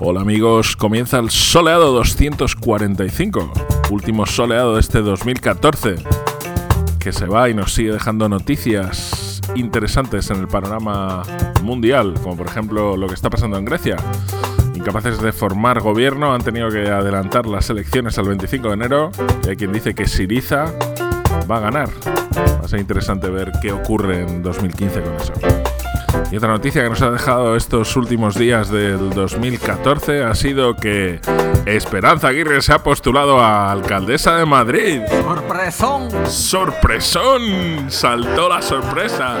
Hola amigos, comienza el soleado 245, último soleado de este 2014, que se va y nos sigue dejando noticias interesantes en el panorama mundial, como por ejemplo lo que está pasando en Grecia. Incapaces de formar gobierno, han tenido que adelantar las elecciones al 25 de enero y hay quien dice que Siriza va a ganar. Va a ser interesante ver qué ocurre en 2015 con eso. Y otra noticia que nos ha dejado estos últimos días del 2014 ha sido que Esperanza Aguirre se ha postulado a alcaldesa de Madrid. ¡Sorpresón! ¡Sorpresón! Saltó la sorpresa.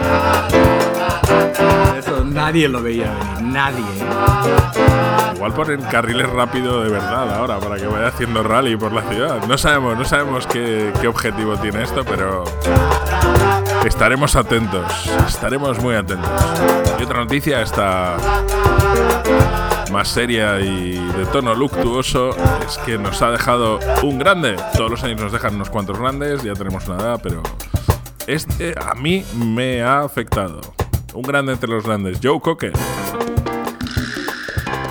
Eso nadie lo veía venir, nadie. Igual ponen carriles rápido de verdad ahora para que vaya haciendo rally por la ciudad. No sabemos, no sabemos qué, qué objetivo tiene esto, pero estaremos atentos. Estaremos muy atentos. Y otra noticia está más seria y de tono luctuoso es que nos ha dejado un grande. Todos los años nos dejan unos cuantos grandes, ya tenemos una edad, pero este a mí me ha afectado. Un grande entre los grandes, Joe Cocker.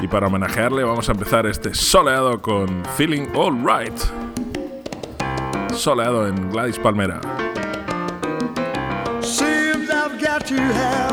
Y para homenajearle vamos a empezar este soleado con Feeling All Right. Soleado en Gladys Palmera. you have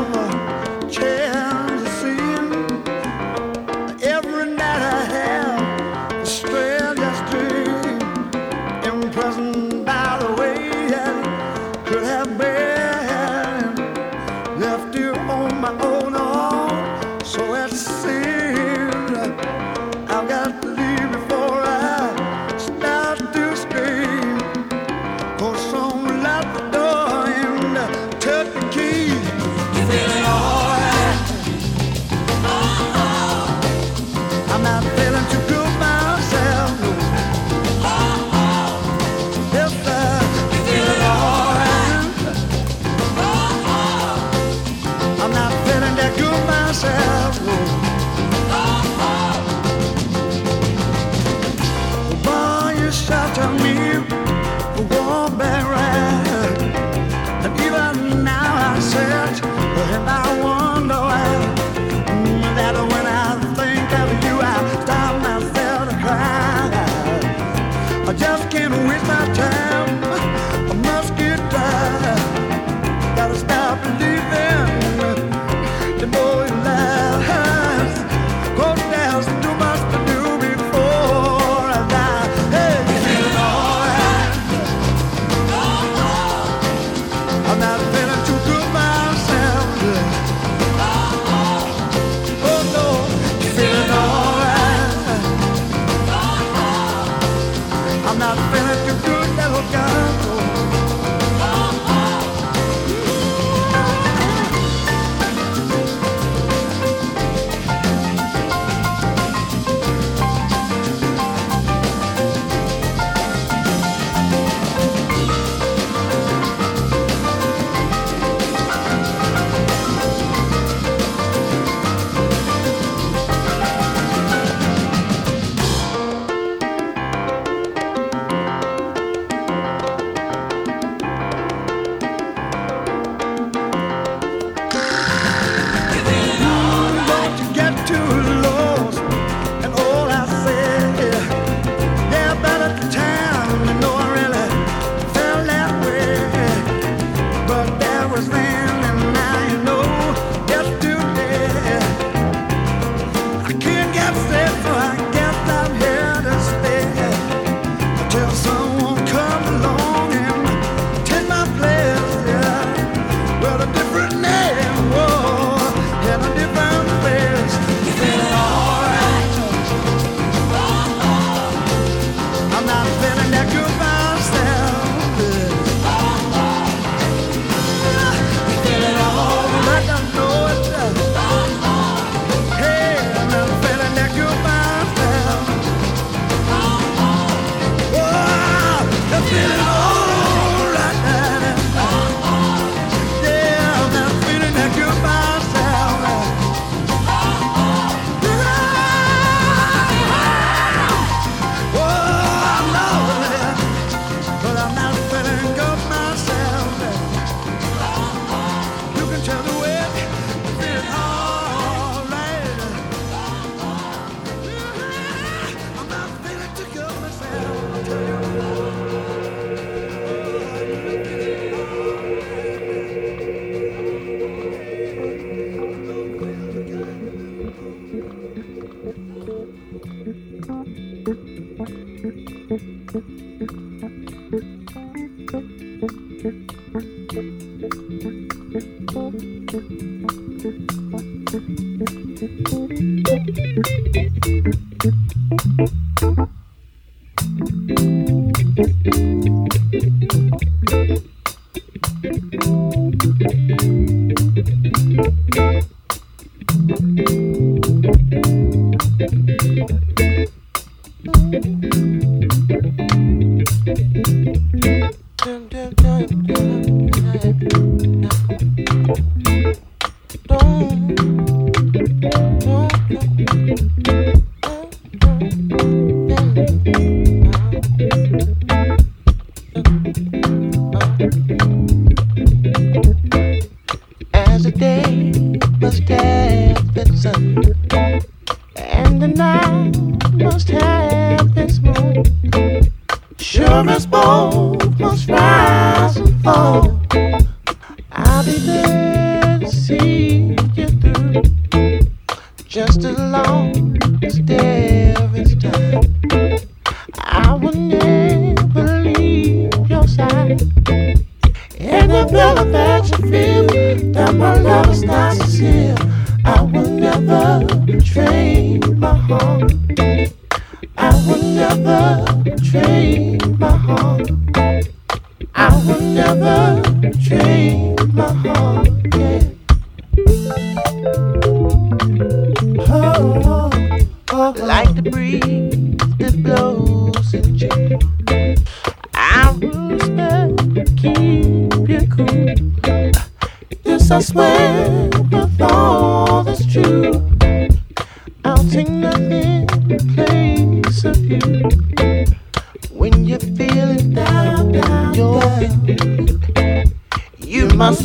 Don't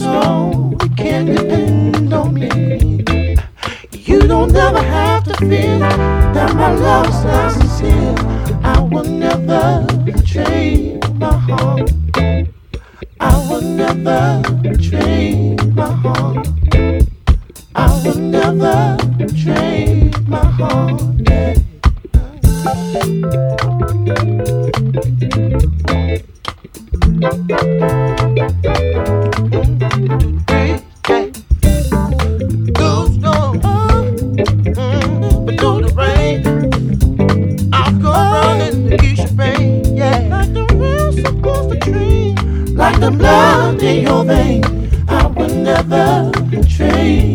you can depend on me. You don't ever have to fear that my love's not sincere. I will never betray my heart. I will never betray my heart. I will never betray my heart. Yeah. Thank you. the blood in your veins. I would never betray.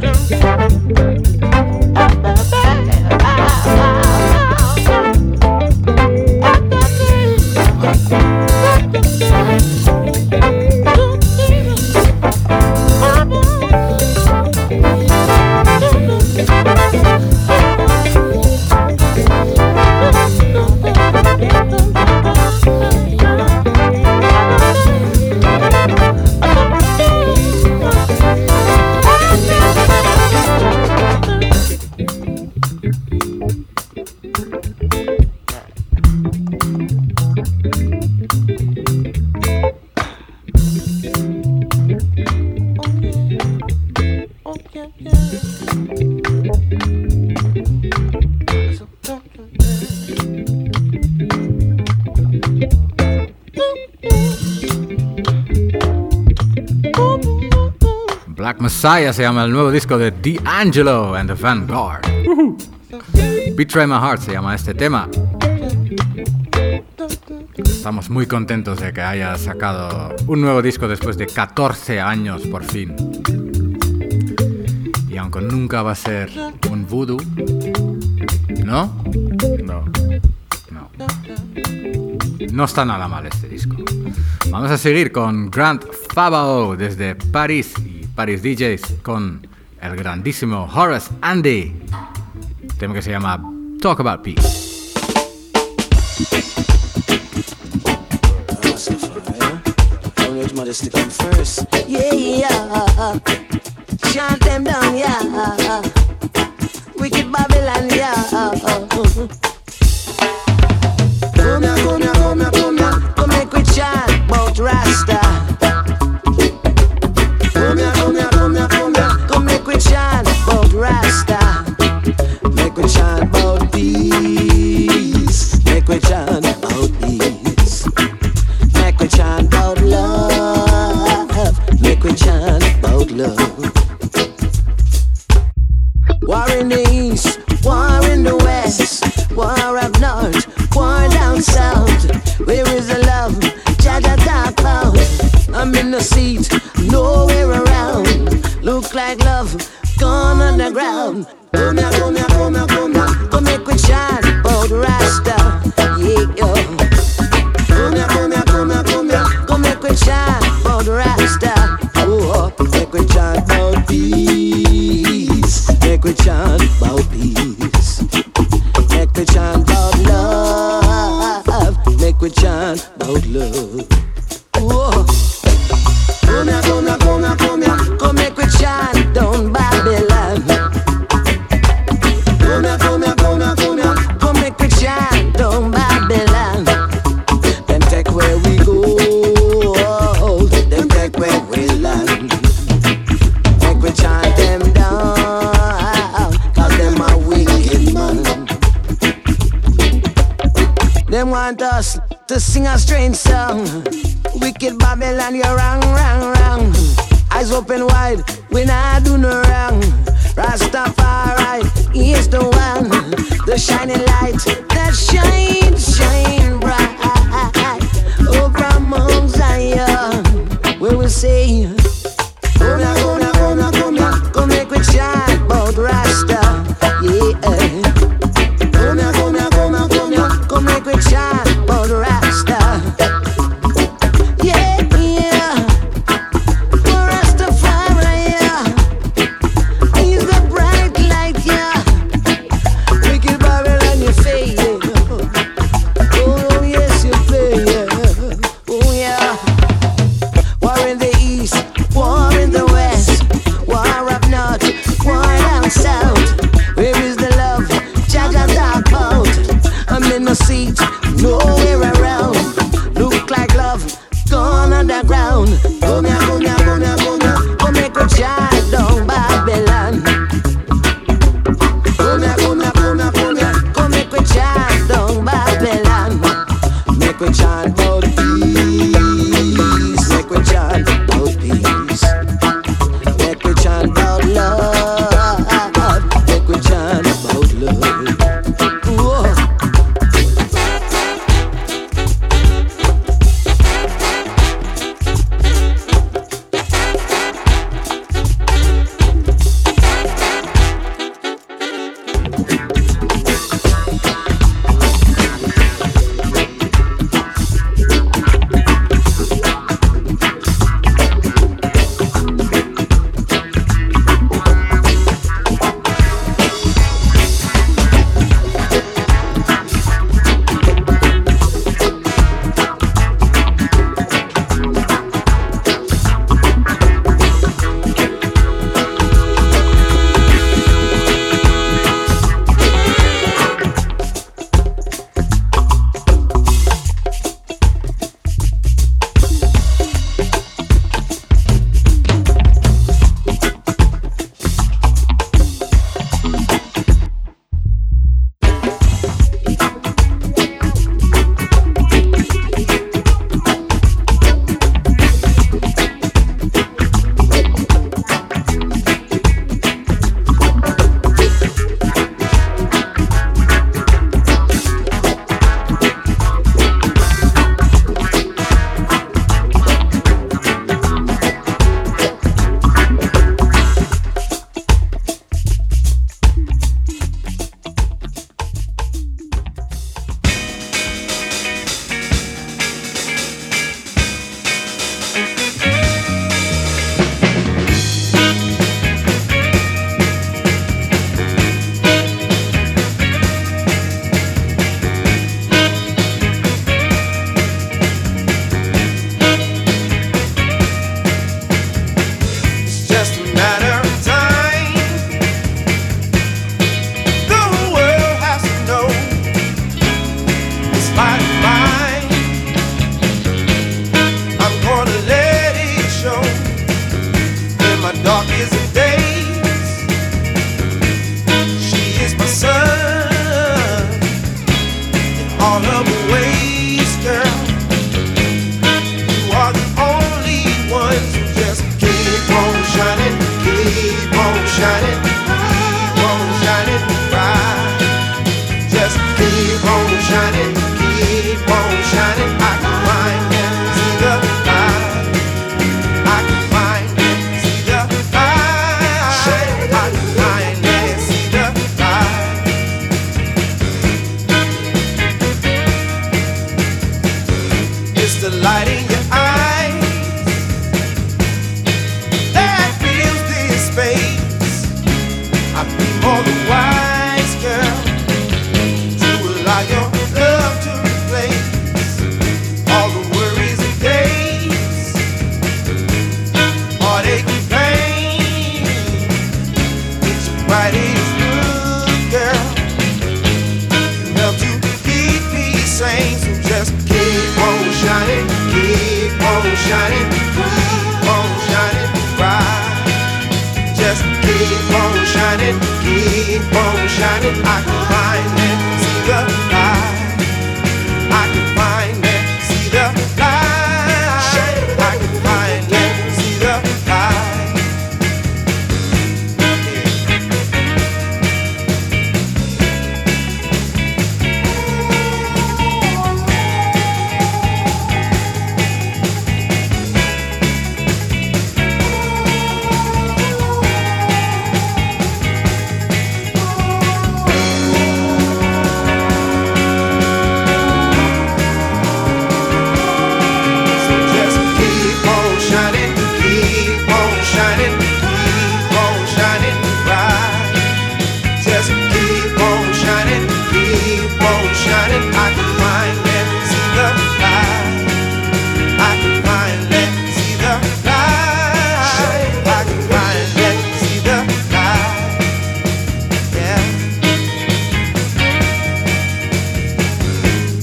down. Messiah se llama el nuevo disco de D'Angelo and the Vanguard. Betray My Heart se llama este tema. Estamos muy contentos de que haya sacado un nuevo disco después de 14 años por fin. Y aunque nunca va a ser un voodoo, ¿no? No. No. No está nada mal este disco. Vamos a seguir con Grant Favao desde París. Paris DJs con el grandísimo Horace Andy. Tema que se llama Talk About Peace.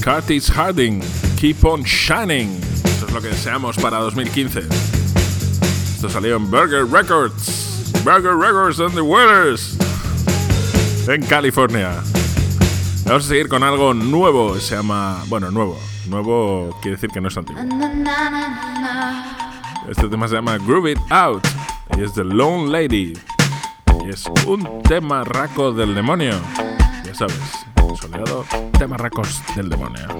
Curtis Harding, Keep on Shining. Eso es lo que deseamos para 2015. Esto salió en Burger Records. Burger Records and the Winners. En California. Vamos a seguir con algo nuevo. Se llama. Bueno, nuevo. Nuevo quiere decir que no es antiguo. Este tema se llama Groove It Out. Y es The Lone Lady. Y es un tema raco del demonio. Ya sabes, soleado, tema racos del demonio.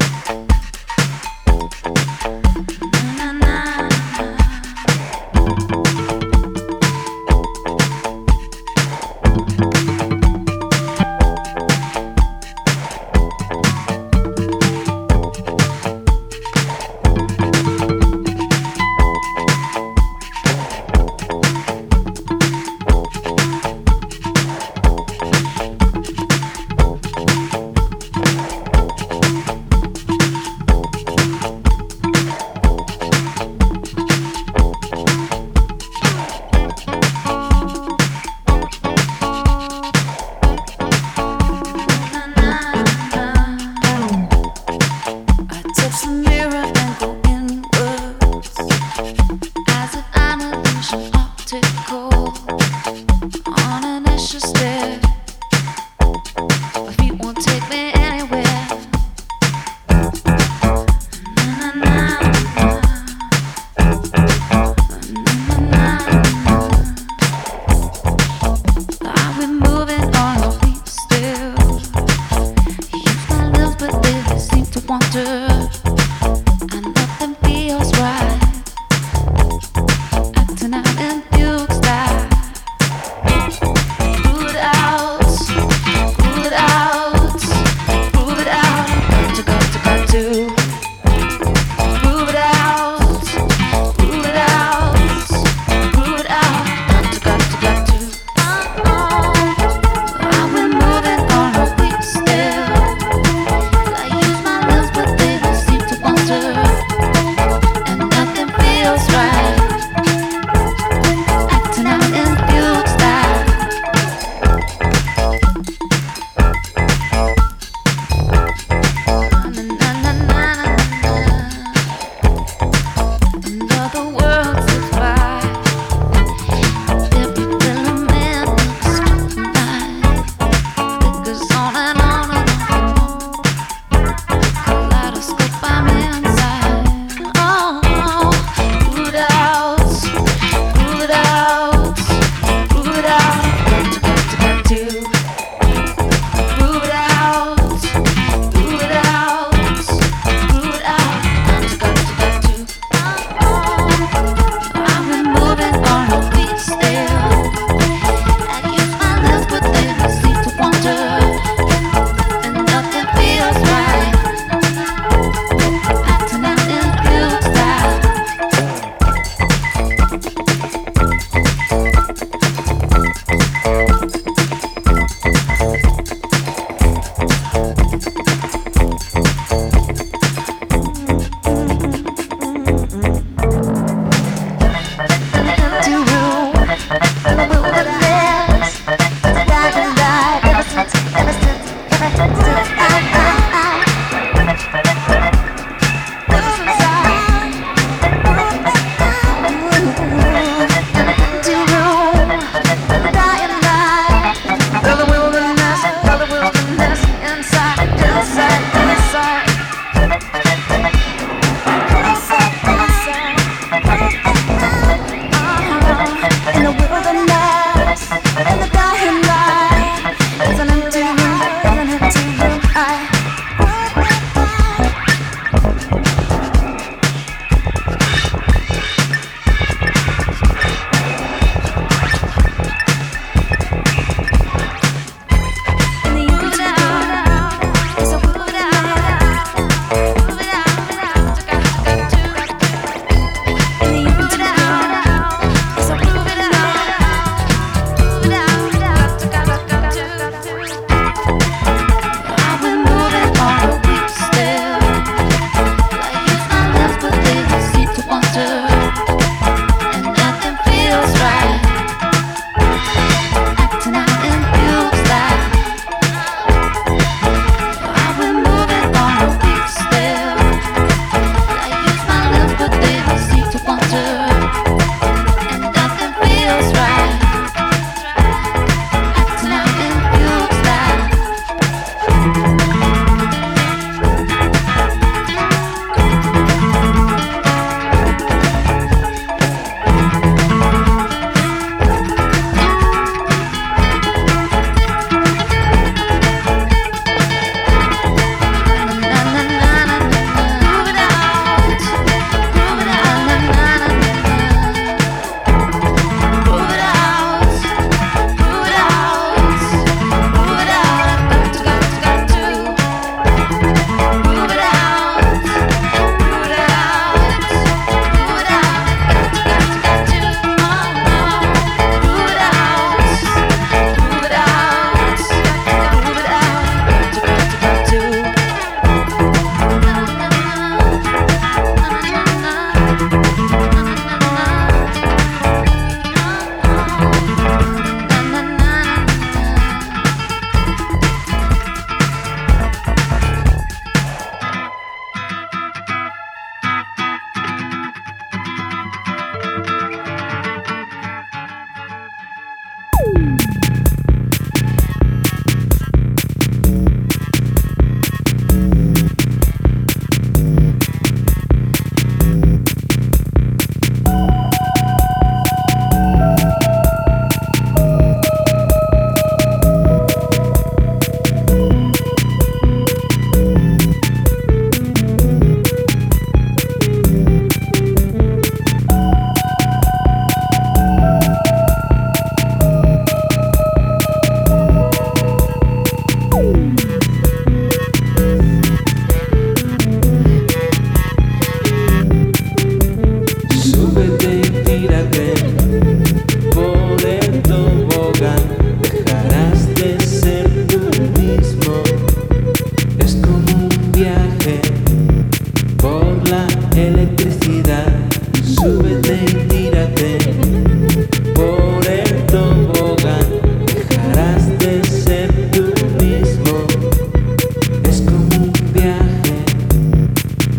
Un viaje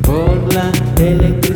por la electricidad.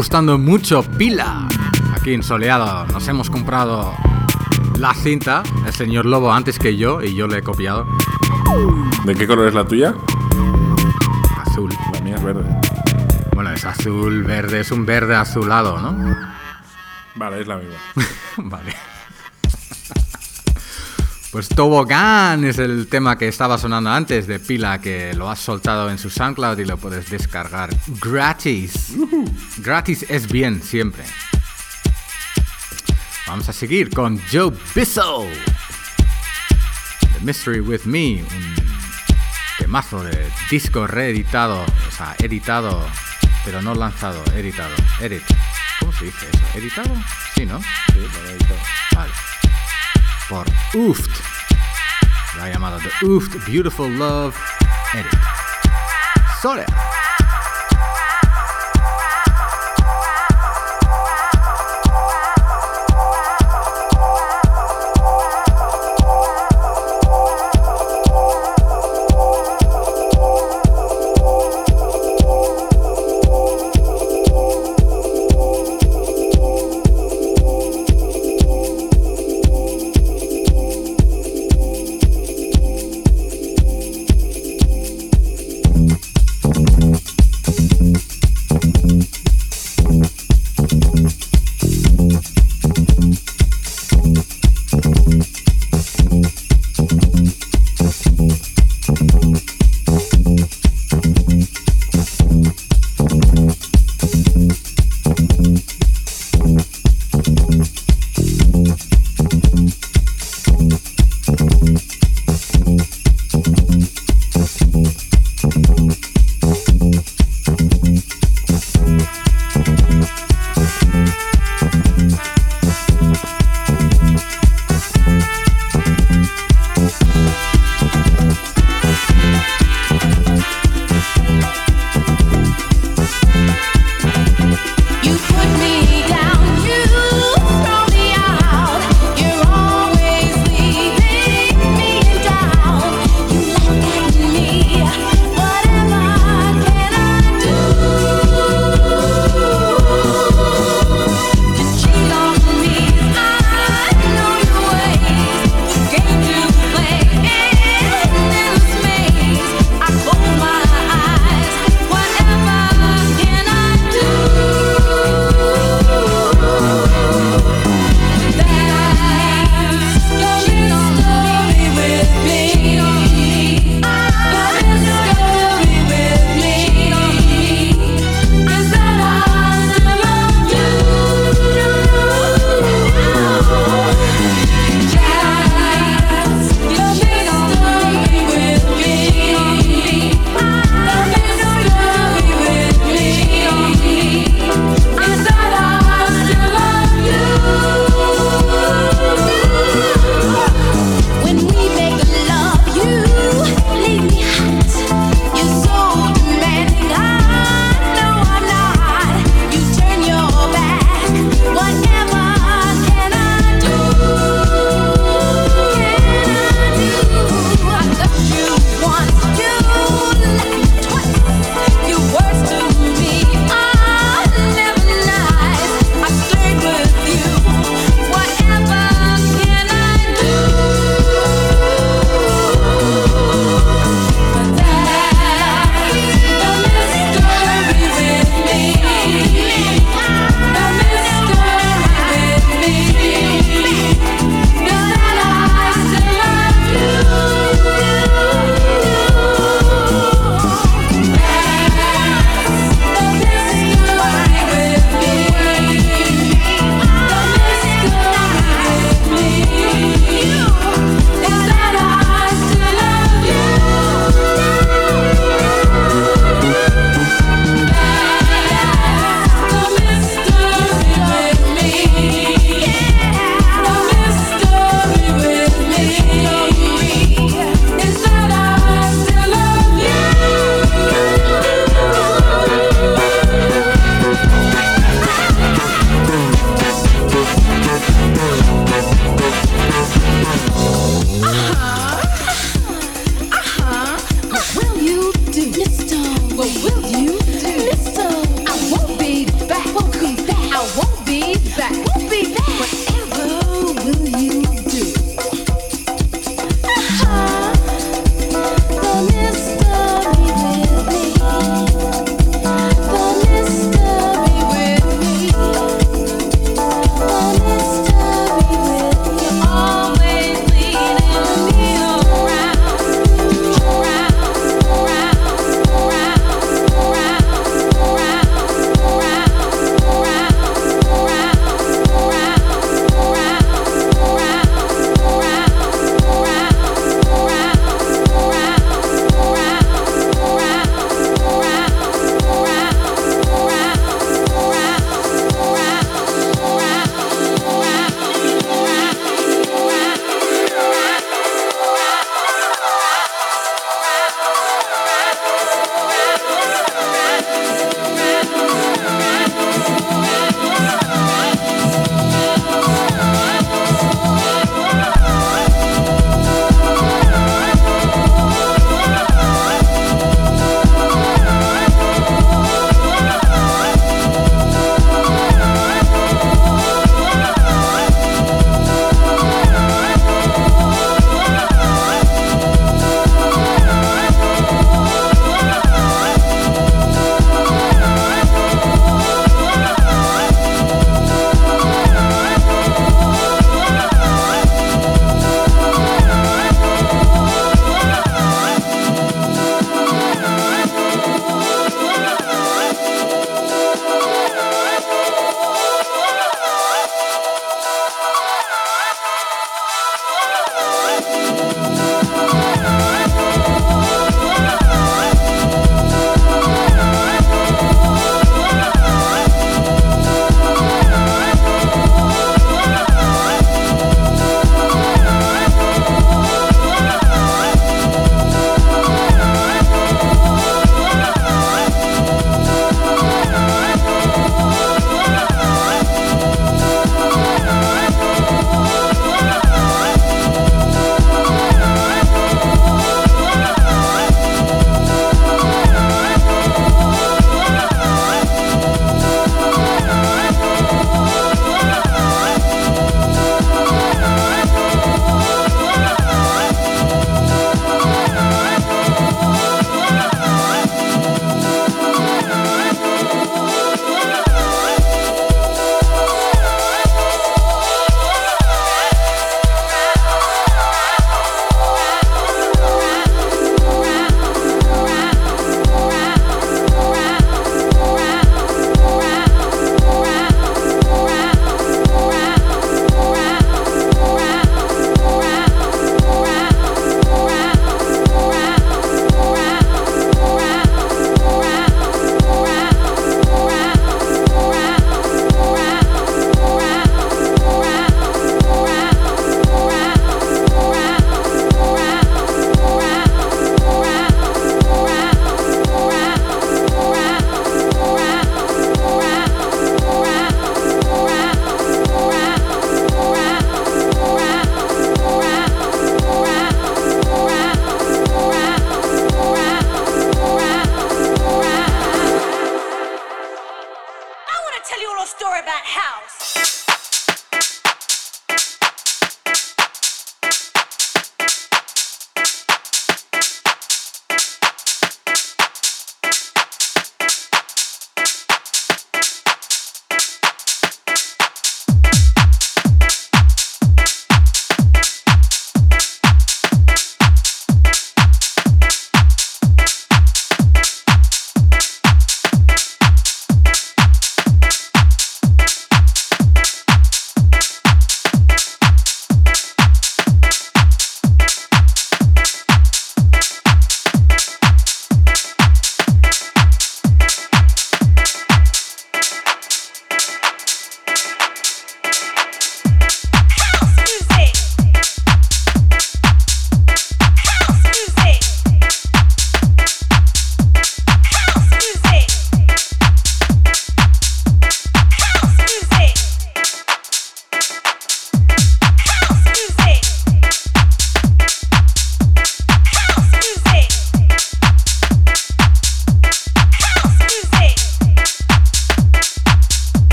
Gustando mucho Pila. Aquí en Soleado nos hemos comprado la cinta, el señor Lobo antes que yo, y yo le he copiado. ¿De qué color es la tuya? Azul. La mía es verde. Bueno, es azul, verde, es un verde azulado, ¿no? Vale, es la misma. vale. Pues Tobogán es el tema que estaba sonando antes de Pila, que lo has soltado en su SoundCloud y lo puedes descargar gratis. Gratis es bien siempre. Vamos a seguir con Joe Bissell. The Mystery With Me, un temazo de disco reeditado, o sea, editado, pero no lanzado, editado. Edit. ¿Cómo se dice eso? ¿Editado? Sí, ¿no? Sí, Vale. Por Ooft. Lo ha llamado The Ooft Beautiful Love Edit. Soria.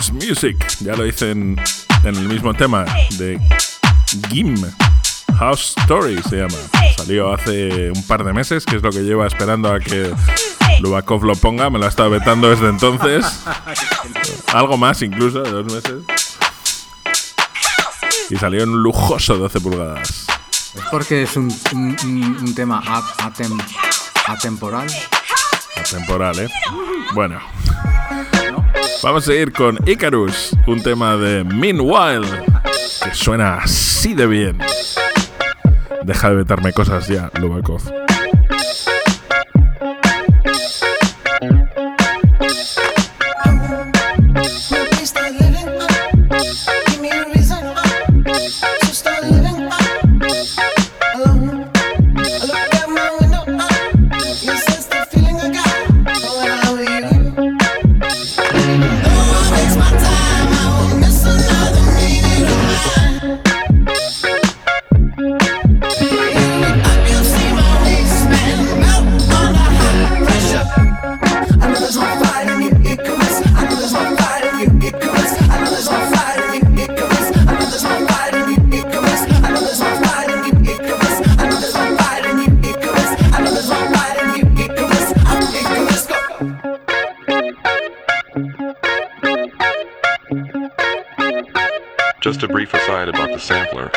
House Music. Ya lo dicen en el mismo tema de GIM. House Story se llama. Salió hace un par de meses, que es lo que lleva esperando a que Lubakov lo ponga. Me lo ha estado vetando desde entonces. Algo más incluso, de dos meses. Y salió en un lujoso 12 pulgadas. Es porque es un, un- un- un tema a- atem- atemporal. Temporal, ¿eh? Bueno. Vamos a seguir con Icarus, un tema de Meanwhile, que suena así de bien. Deja de vetarme cosas ya, Lubakov. Just a brief aside about the sampler.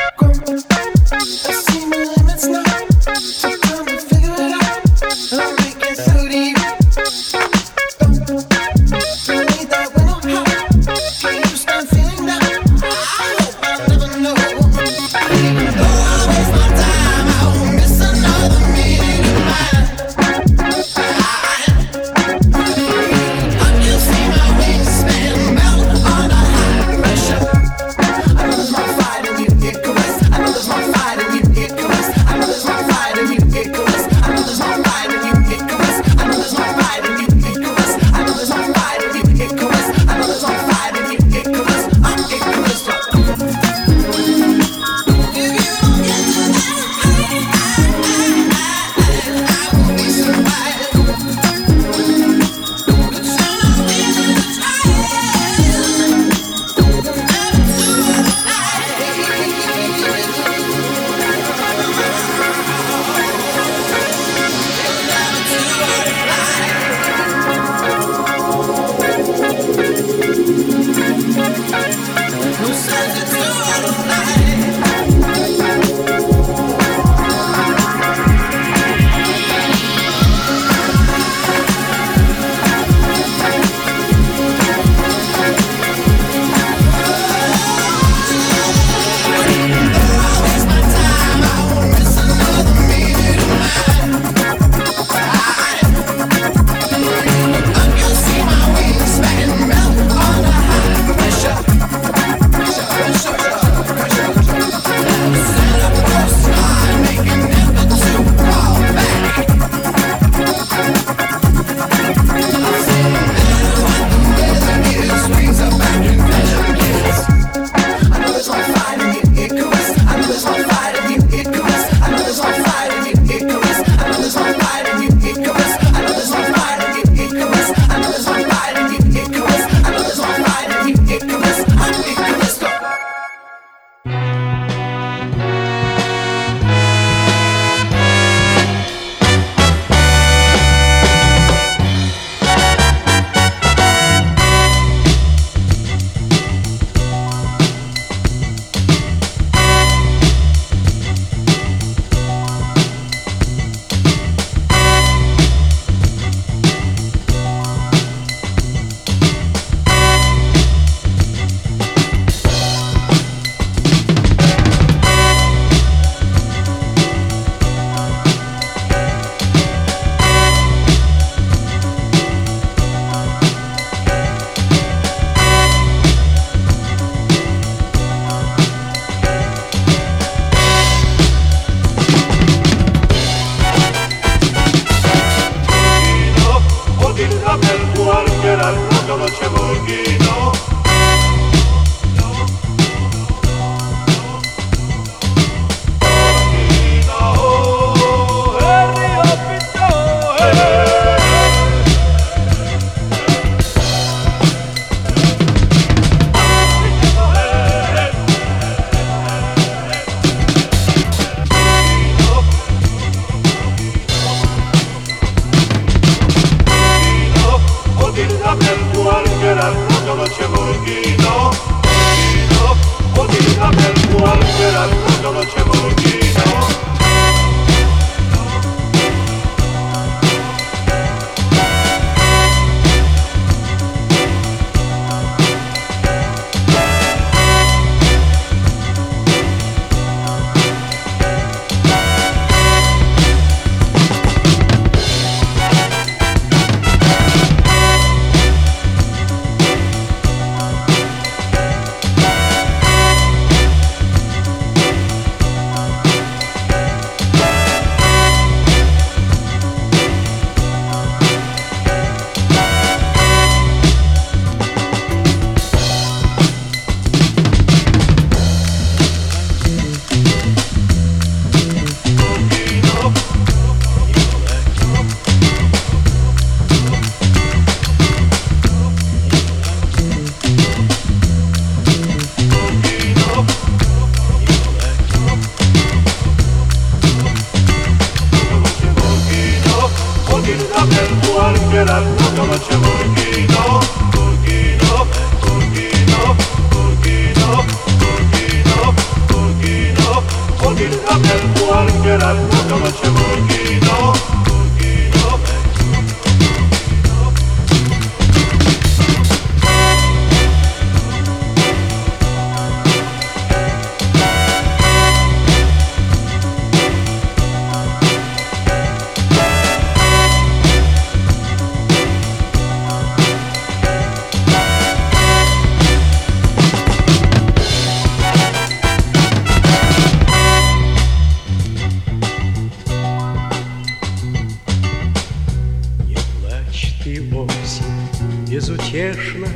плачь ты осень безутешно,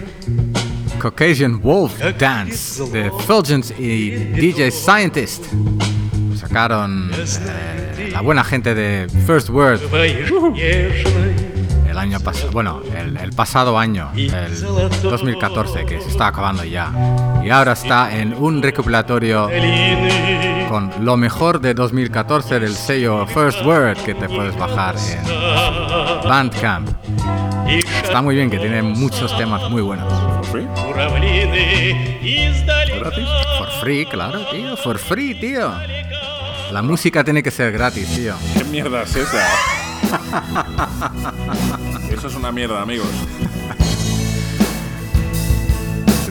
Caucasian Wolf Dance de Fulgence y DJ Scientist. Sacaron eh, la buena gente de First Word бываешь нежной, el año pasado, bueno, el, el pasado año, el 2014, que se está acabando ya. Y ahora está en un recopilatorio долины, con lo mejor de 2014 del sello First Word que te puedes bajar en Bandcamp. Está muy bien, que tiene muchos temas muy buenos. ¿For free? ¿Gratis? For free, claro, tío. For free, tío. La música tiene que ser gratis, tío. ¿Qué mierda es esa? Eso es una mierda, amigos.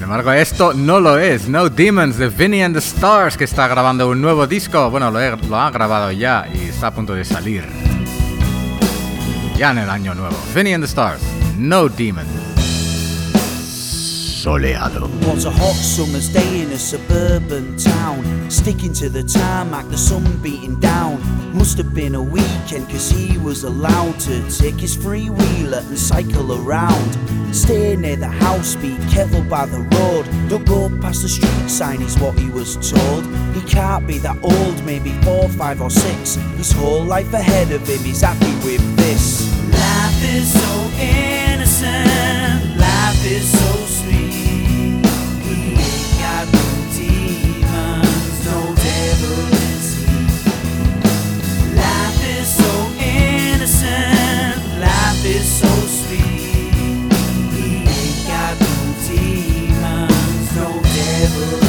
Embargo, esto no lo es. No Demons de Vinny and the Stars, que está grabando un nuevo disco. Bueno, lo, lo ha grabado ya y está a punto de salir. Ya en el año nuevo. Vinny and the Stars. No Demons. Soleado. Was a hot summer's day in a suburban town. Sticking to the tarmac, the sun beating down. Must have been a weekend, cause he was allowed to take his free wheeler and cycle around. Stay near the house, be careful by the road. Don't go past the street sign, is what he was told. He can't be that old, maybe four, five, or six. His whole life ahead of him, he's happy with this. Life is so innocent, life is so is so sweet. He ain't got no demons, no devil.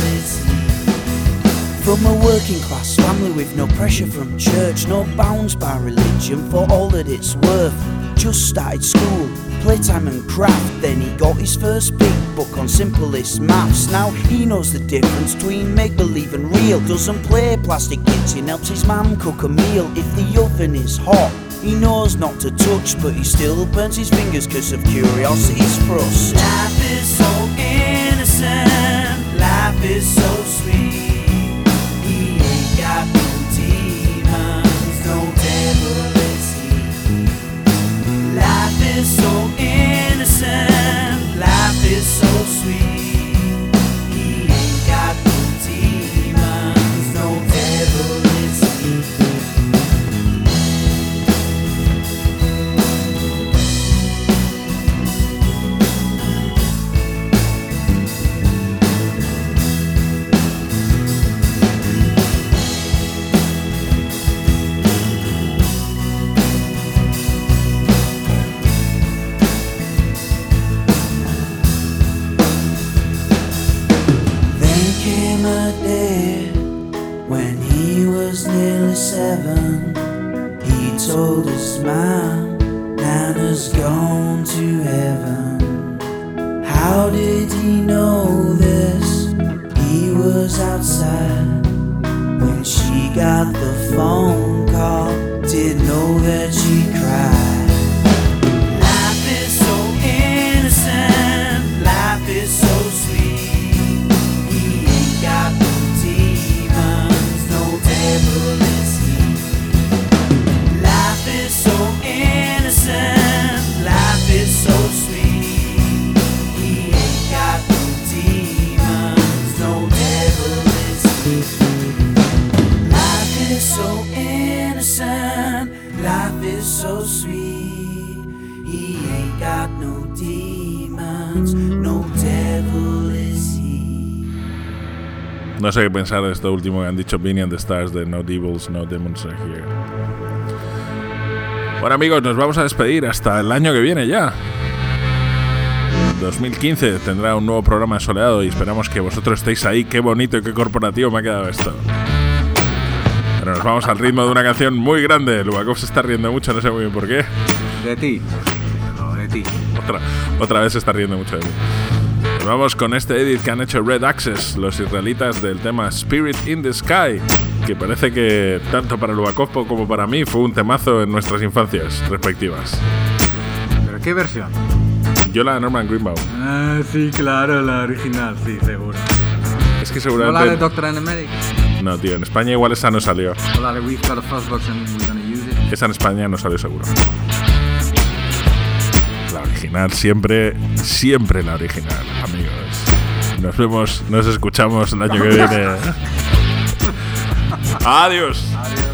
From a working class family with no pressure from church, no bounds by religion for all that it's worth. Just started school, playtime and craft. Then he got his first big book on simplest maths. Now he knows the difference between make believe and real. Doesn't play plastic kitchen, helps his mum cook a meal. If the oven is hot, he knows not to touch, but he still burns his fingers because of curiosity's thrust. Life is so innocent, life is so sweet. He ain't got no demons, no devil is he. Life is so innocent, life is so No sé qué pensar de esto último que han dicho Vinny and the Stars de No Devils, No Demons Are Here. Bueno amigos, nos vamos a despedir hasta el año que viene ya. 2015 tendrá un nuevo programa de soleado y esperamos que vosotros estéis ahí. Qué bonito y qué corporativo me ha quedado esto. Pero nos vamos al ritmo de una canción muy grande. Lubakov se está riendo mucho, no sé muy bien por qué. De ti. No, de ti. Otra, otra vez se está riendo mucho de mí. Vamos con este edit que han hecho Red Access, los israelitas del tema Spirit in the Sky, que parece que tanto para Lubakov como para mí fue un temazo en nuestras infancias respectivas. ¿Pero qué versión? Yo la de Norman Greenbaum. Ah, sí, claro, la original, sí, seguro. Es que ¿No la de seguramente... Doctor and the Medic? No, tío, en España igual esa no salió. ¿O la de We've got a Fuzzbox and we're gonna use it? Esa en España no salió seguro. Original, siempre, siempre la original, amigos. Nos vemos, nos escuchamos el año que viene. Adiós. Adiós.